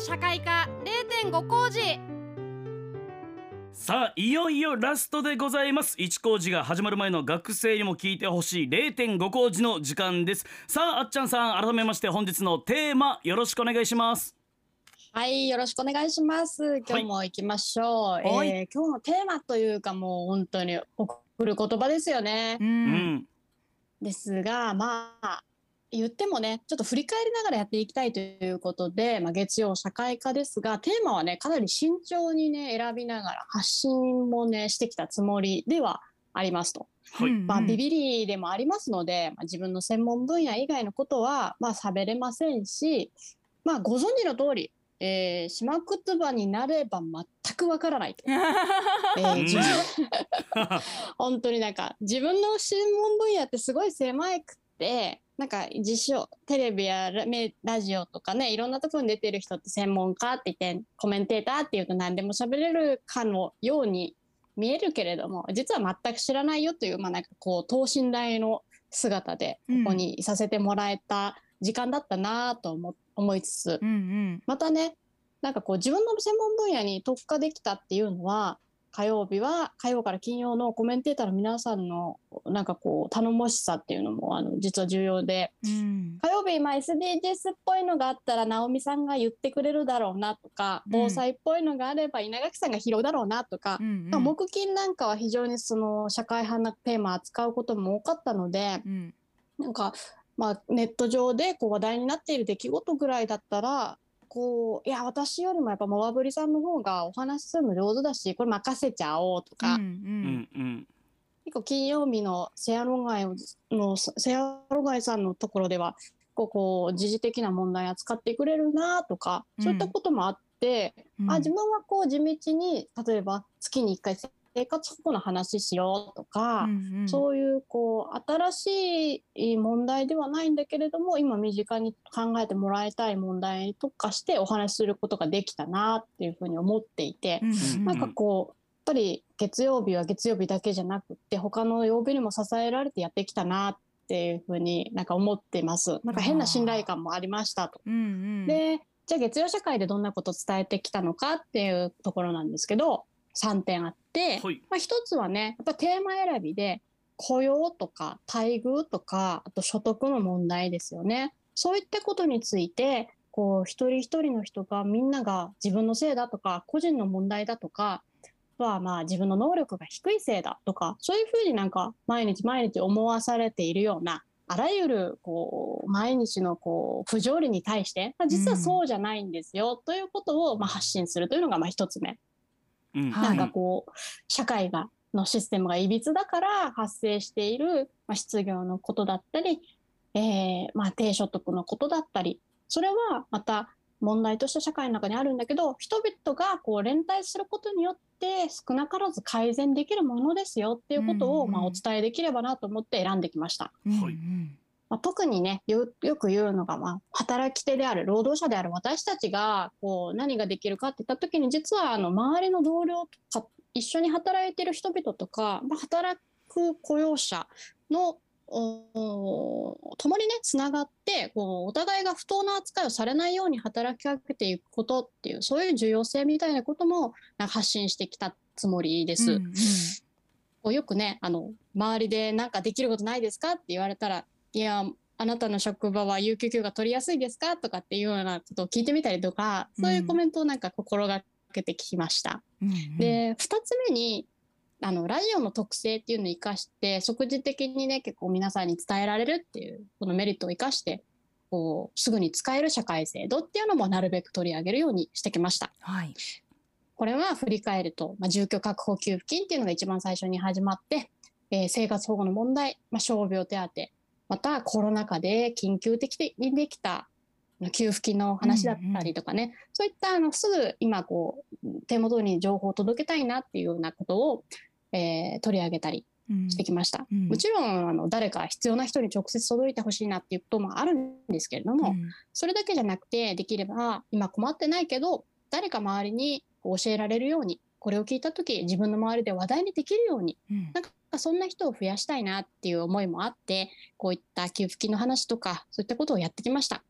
業社会科0.5工事。さあいよいよラストでございます。一工事が始まる前の学生にも聞いてほしい0.5工事の時間です。さああっちゃんさん改めまして本日のテーマよろしくお願いします。はい、よろしくお願いします。今日も行きましょう。はい。えー今日のテーマというかもう本当に送る言葉ですよね。ううんん。ですが、まあ言ってもね、ちょっと振り返りながらやっていきたいということで、まあ、月曜社会科ですが、テーマはね、かなり慎重にね、選びながら発信もね、してきたつもりではありますと。はい、まあ、ビビリでもありますので、まあ、自分の専門分野以外のことは、まあ、喋れませんし、まあ、ご存知の通り、えー、島靴場になれば全くわからないと。えー 本当になんか自分の専門分野ってすごい狭くてなんか実証テレビやラジオとかねいろんなところに出てる人って専門家って言ってコメンテーターっていうと何でも喋れるかのように見えるけれども実は全く知らないよというまあなんかこう等身大の姿でここにいさせてもらえた時間だったなと思思いつつ、うんうん。またねなんかこう自分の専門分野に特化できたっていうのは火曜日は火曜から金曜のコメンテーターの皆さんのなんかこう頼もしさっていうのもあの実は重要でうん。火曜日今 SDGs っぽいのがあったら直美さんが言ってくれるだろうなとかうん。防災っぽいのがあれば稲垣さんが拾うだろうなとかう、んまあ木金なんかは非常にその社会派なテーマ扱うことも多かったのでうん。なんか、まあ、ネット上でこう話題になっている出来事ぐらいだったらこういや私よりもやっぱモワブリさんの方がお話しするの上手だしこれ任せちゃおうとか、うんうん。うん結構金曜日のセアロガイのセアロガイさんのところではこうこう時事的な問題扱ってくれるなとか、うんそういったこともあって、うんあ自分はこう地道に例えば月に1回生活保護の話しようとか。うんうんそういうこう新しい問題ではないんだけれども今身近に考えてもらいたい問題に特化してお話しすることができたなっていうふうに思っていて、うんうんなんかこうやっぱり月曜日は月曜日だけじゃなくって他の曜日にも支えられてやってきたなっていうふうになんか思っています。なんか変な信頼感もありましたと。うんうんでじゃあ月曜社会でどんなことを伝えてきたのかっていうところなんですけど3点あって、はいまあ、一つはねやっぱテーマ選びで雇用とか待遇とかあと所得の問題ですよね。そういったことについてこう一人一人の人がみんなが自分のせいだとか個人の問題だとかはまあ自分の能力が低いせいだとかそういうふうになんか毎日毎日思わされているようなあらゆるこう毎日のこう不条理に対して、まあ、実はそうじゃないんですよ、ということをまあ発信するというのがまあ一つ目。うん。はいなんかこう社会がのシステムがいびつだから発生している、まあ、失業のことだったり、えーまあ、低所得のことだったりそれはまた問題として社会の中にあるんだけど人々がこう連帯することによって少なからず改善できるものですよっていうことを、うん。うんまあ、お伝えできればなと思って選んできました。うん。はいまあ、特にねよよく言うのが、まあ、働き手である労働者である私たちがこう何ができるかって言った時に実はあの周りの同僚とか一緒に働いてる人々とか、まあ、働く雇用者のお共にねつながってこうお互いが不当な扱いをされないように働きかけていくことっていうそういう重要性みたいなことも発信してきたつもりです。うんうんよくねあの周りで何かできることないですかって言われたらいやあなたの職場は有給休暇取りやすいですか？とかっていうようなことを聞いてみたりとかそういうコメントをなんか心がけてきました。うんうんで2つ目にあのラジオの特性っていうのを生かして即時的にね結構皆さんに伝えられるっていうこのメリットを生かしてこうすぐに使える社会制度っていうのもなるべく取り上げるようにしてきました。はいこれは振り返ると、まあ、住居確保給付金っていうのが一番最初に始まって、えー生活保護の問題、まあ、傷病手当、またコロナ禍で緊急的にできた給付金の話だったりとかね、そういったあのすぐ今こう手元に情報を届けたいなっていうようなことを、えー取り上げたりうん。してきました。うん。もちろんあの誰か必要な人に直接届いてほしいなっていうこともあるんですけれども、うん。それだけじゃなくてできれば今困ってないけど誰か周りに教えられるようにこれを聞いた時自分の周りで話題にできるようにうんなんかそんな人を増やしたいなっていう思いもあってこういった給付金の話とかそういったことをやってきました。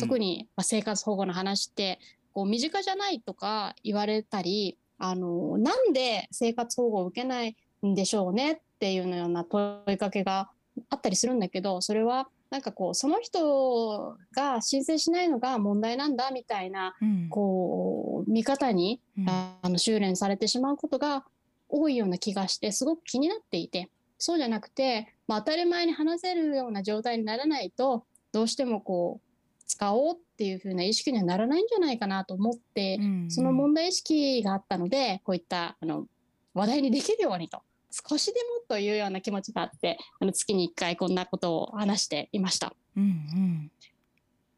特にまあ生活保護の話ってこう身近じゃないとか言われたりあのなんで生活保護を受けないんでしょうねっていうような問いかけがあったりするんだけどそれはなんかこうその人が申請しないのが問題なんだみたいなうん。こう見方にうん。あの修練されてしまうことが多いような気がしてすごく気になっていてそうじゃなくて、まあ、当たり前に話せるような状態にならないとどうしてもこう使おうっていう風な意識にはならないんじゃないかなと思って、うん。その問題意識があったのでこういったあの話題にできるようにと少しでもというような気持ちがあってあの月に1回こんなことを話していました。うんうん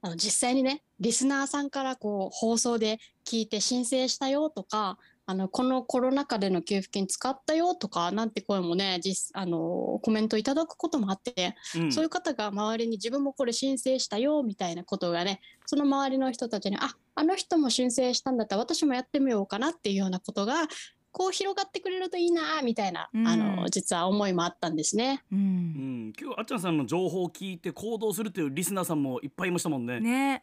あの実際にねリスナーさんからこう放送で聞いて申請したよとかあのこのコロナ禍での給付金使ったよとかなんて声もね実あのコメントいただくこともあって、うんそういう方が周りに自分もこれ申請したよみたいなことがねその周りの人たちにああの人も申請したんだったら私もやってみようかなっていうようなことがこう広がってくれるといいなみたいな、うんあの実は思いもあったんですね。ううんん、今日あっちゃんさんの情報を聞いて行動するっていうリスナーさんもいっぱいいましたもんね。ね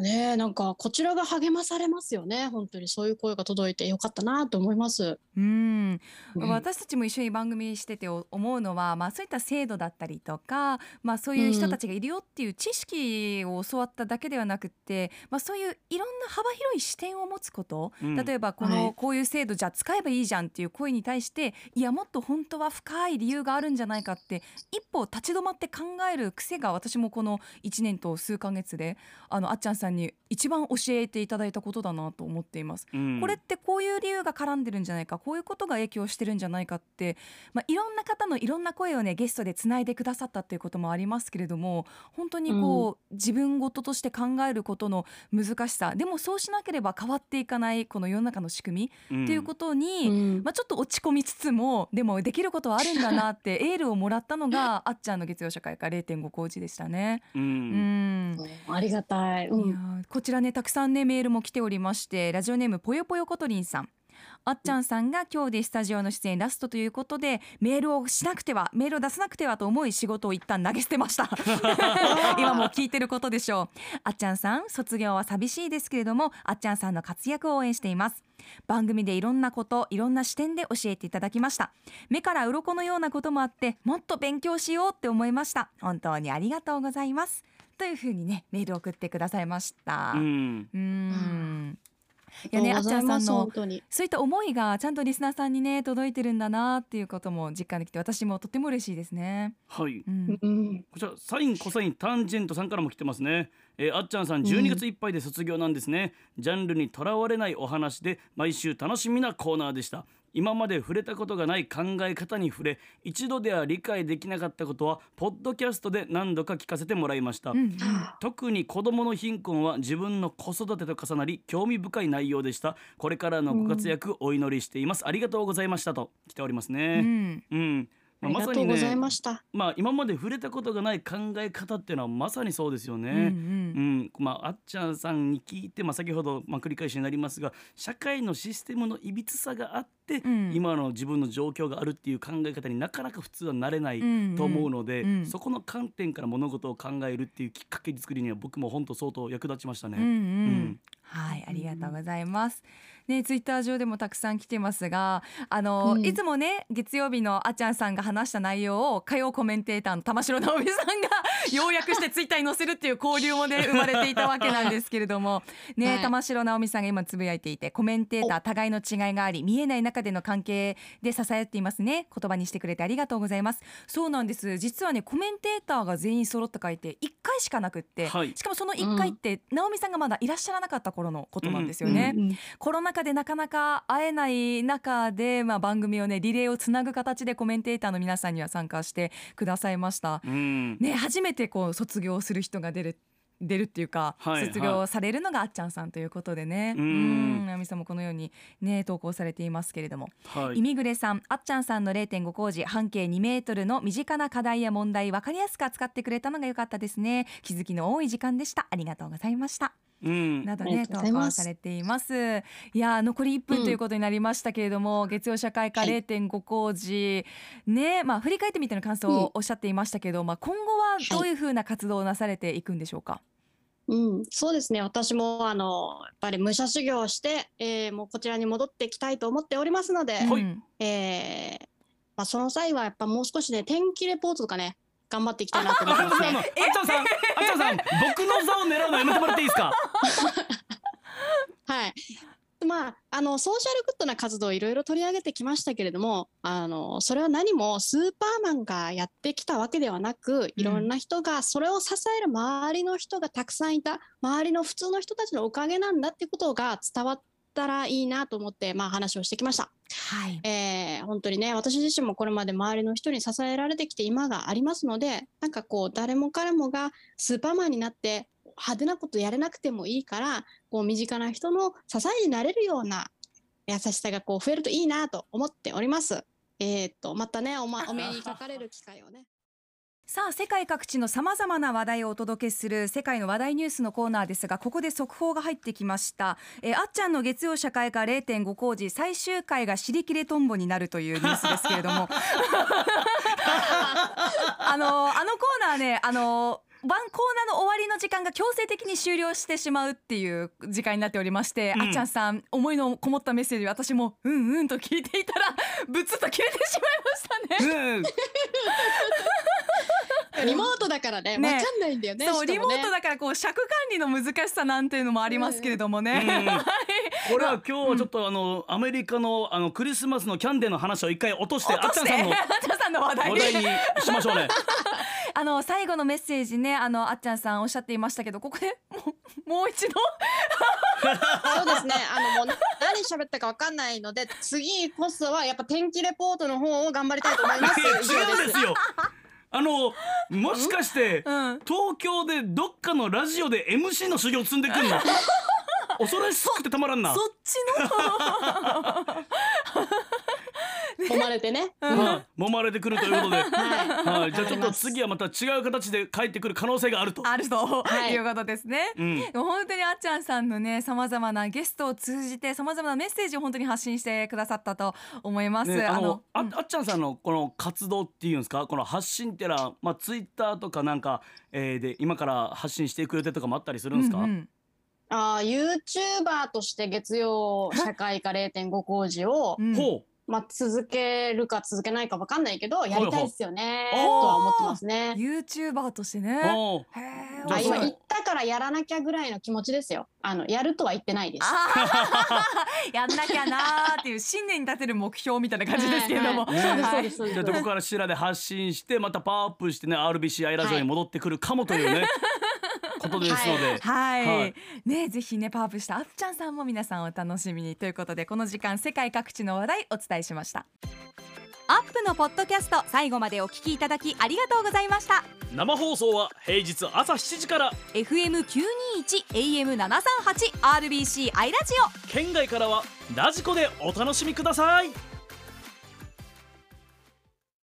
ねえなんかこちらが励まされますよね。本当にそういう声が届いてよかったなと思います。うん。うん。私たちも一緒に番組しててお思うのは、まあ、そういった制度だったりとか、まあ、そういう人たちがいるよっていう知識を教わっただけではなくって、まあ、そういういろんな幅広い視点を持つこと、うん。例えばこの、はい。こういう制度じゃあ使えばいいじゃんっていう声に対していやもっと本当は深い理由があるんじゃないかって一歩立ち止まって考える癖が私もこの1年と数ヶ月であのあっちゃんさんに一番教えていただいたことだなと思っています。うん。これってこういう理由が絡んでるんじゃないかこういうことが影響してるんじゃないかって、まあ、いろんな方のいろんな声をねゲストでつないでくださったっていうこともありますけれども本当にこう、自分事として考えることの難しさでもそうしなければ変わっていかないこの世の中の仕組みっていうことに、うん。まあ、ちょっと落ち込みつつもでもできることはあるんだなって エールをもらったのがあっちゃんの月曜社会科0.5工事でしたね。ううん。んありがたい。いやうんーこちらねたくさんねメールも来ておりましてラジオネームぽよぽよことりんさん。あっちゃんさんが今日でスタジオの出演ラストということでメールをしなくてはメールを出さなくてはと思い仕事を一旦投げ捨てました。今もう聞いてることでしょう。あっちゃんさん卒業は寂しいですけれどもあっちゃんさんの活躍を応援しています。番組でいろんなこといろんな視点で教えていただきました。目から鱗のようなこともあってもっと勉強しようって思いました。本当にありがとうございますというふうにねメールを送ってくださいました。うんうーんいやねあっちゃんさんの本当に。そういった思いがちゃんとリスナーさんにね届いてるんだなっていうことも実感できて私もとても嬉しいですね。はいうんうんこちらサインコサインタンジェントさんからも来てますね、えーあっちゃんさん12月いっぱいで卒業なんですね、ジャンルにとらわれないお話で毎週楽しみなコーナーでした。今まで触れたことがない考え方に触れ一度では理解できなかったことはポッドキャストで何度か聞かせてもらいました、うん。うん特に子どもの貧困は自分の子育てと重なり興味深い内容でした。これからのご活躍お祈りしています、ありがとうございましたと来ておりますうねん。うん、ありまあまさにねがとうございました。まあ今まで触れたことがない考え方っていうのはまさにそうですよね。うんうんまああっちゃんさんに聞いて、まあ、先ほど、まあ、繰り返しになりますが社会のシステムのいびつさがあって、うん今の自分の状況があるっていう考え方になかなか普通はなれないうんと思うので、うんそこの観点から物事を考えるっていうきっかけ作りには僕も本当相当役立ちましたね。うんうんうんはい、ありがとうございます。ね、ツイッター上でもたくさん来てますが、あの、うんいつもね、月曜日のあっちゃんさんが話した内容を火曜コメンテーターの玉城直美さんが 要約してツイッターに載せるっていう交流もね生まれていたわけなんですけれども、ね、はい玉城直美さんが今つぶやいていて、コメンテーター互いの違いがあり、見えない中での関係で支え合っていますね。言葉にしてくれてありがとうございます。そうなんです。実はね、コメンテーターが全員揃った回って1回しかなくって、はいしかもその1回って、直美さんがまだいらっしゃらなかった頃のことなんですよね。うんコロナ禍でなかなか会えない中で、まあ、番組をねリレーをつなぐ形でコメンテーターの皆さんには参加してくださいました。うん。ね、初めてこう卒業する人が出る出るっていうか、はい卒業されるのがあっちゃんさんということでね、うん。うん直美さんもこのようにね投稿されていますけれども、はい。イミグレさんあっちゃんさんの0.5工事半径2メートルの身近な課題や問題分かりやすく扱ってくれたのが良かったですね。気づきの多い時間でした。ありがとうございましたうん。などありね投がとうございます。稿されています。いやー残り1分ということになりましたけれども、月曜社会科はい。0.5工事。ねまあ振り返ってみての感想をおっしゃっていましたけど、まあ今後はどういうふうな活動をなされていくんでしょうか、うん、そうですね。私もあのやっぱり武者修行をして、えーもうこちらに戻ってきたいと思っておりますので、はいうん。えーまあその際はやっぱもう少しね天気レポートとかね頑張っていきたいなと思あってますあのあ。ちゃんさんあっちゃんさん僕の座を狙うのやめてもらっていいですか？はい。まあ、あのソーシャルグッドな活動をいろいろ取り上げてきましたけれどもあのそれは何もスーパーマンがやってきたわけではなくいろんな人がそれを支える周りの人がたくさんいた周りの普通の人たちのおかげなんだってことが伝わったらいいなと思って、まあ、話をしてきました。はいえー本当にね私自身もこれまで周りの人に支えられてきて今がありますのでなんかこう誰も彼もがスーパーマンになって派手なことやれなくてもいいからこう身近な人の支えになれるような優しさがこう増えるといいなと思っております。えーっとまたねお,、ま、お目にかかれる機会をね。さあ世界各地のさまざまな話題をお届けする世界の話題ニュースのコーナーですがここで速報が入ってきました、えーあっちゃんの月曜社会科0.5工事最終回が尻切れトンボになるというニュースですけれども あのあのコーナーねあのワンコーナーの終わりの時間が強制的に終了してしまうっていう時間になっておりまして、うん。あっちゃんさん思いのこもったメッセージ私もうんうんと聞いていたら ブツッと切れてしまいましたね。うん リモートだからねね。わかんないんだよね。そうリモートだからこう尺管理の難しさなんていうのもありますけれどもね。うん はい。これは今日はちょっとあのアメリカのあのクリスマスのキャンデーの話を一回落としてあっちゃんさんのあっちゃんさんの話題話題にしましょうね。あの最後のメッセージねあのあっちゃんさんおっしゃっていましたけどここでもうもう一度？そうですね。あのもう何喋ったかわかんないので次こそはやっぱ天気レポートの方を頑張りたいと思います。違うんですよ。あのもしかしてうん？東京でどっかのラジオで MC の修行積んでくんの？恐ろしくてたまらんな。そっちの揉まれてね。あ揉まれてくるということで、はい。はい、じゃあちょっと次はまた違う形で帰ってくる可能性があると。あるとはいいうことですね。うん、でも本当にあっちゃんさんのねさまざまなゲストを通じてさまざまなメッセージを本当に発信してくださったと思います。ね、あのあうん。あっちゃんさんのこの活動っていうんですか？この発信ってのは、まあ、ツイッターとかなんか、えー、で今から発信していく予定とかもあったりするんですか、うんうん。あー YouTuber として月曜社会科0.5工事を、うん。ほまあ、続けるか続けないかわかんないけどやりたいですよねほうとは思ってますね。YouTuber としてう、ね。あ今言ったからやらなきゃぐらいの気持ちですよ。あのやるとは言ってないです。やんなきゃなーっていう新年に立てる目標みたいな感じですけれども、はいはい。そうですそうですじゃあどこからしらで発信してまたパワーアップしてね RBCI ラジオに戻ってくるかもというね、ことですので、はい、はい。ねぜひねパワーアップしたあっちゃんさんも皆さんお楽しみにということでこの時間世界各地の話題お伝えしました。アップのポッドキャスト最後までお聞きいただきありがとうございました。生放送は平日朝7時から。FM921 AM738 RBC アイラジオ。県外からはラジコでお楽しみください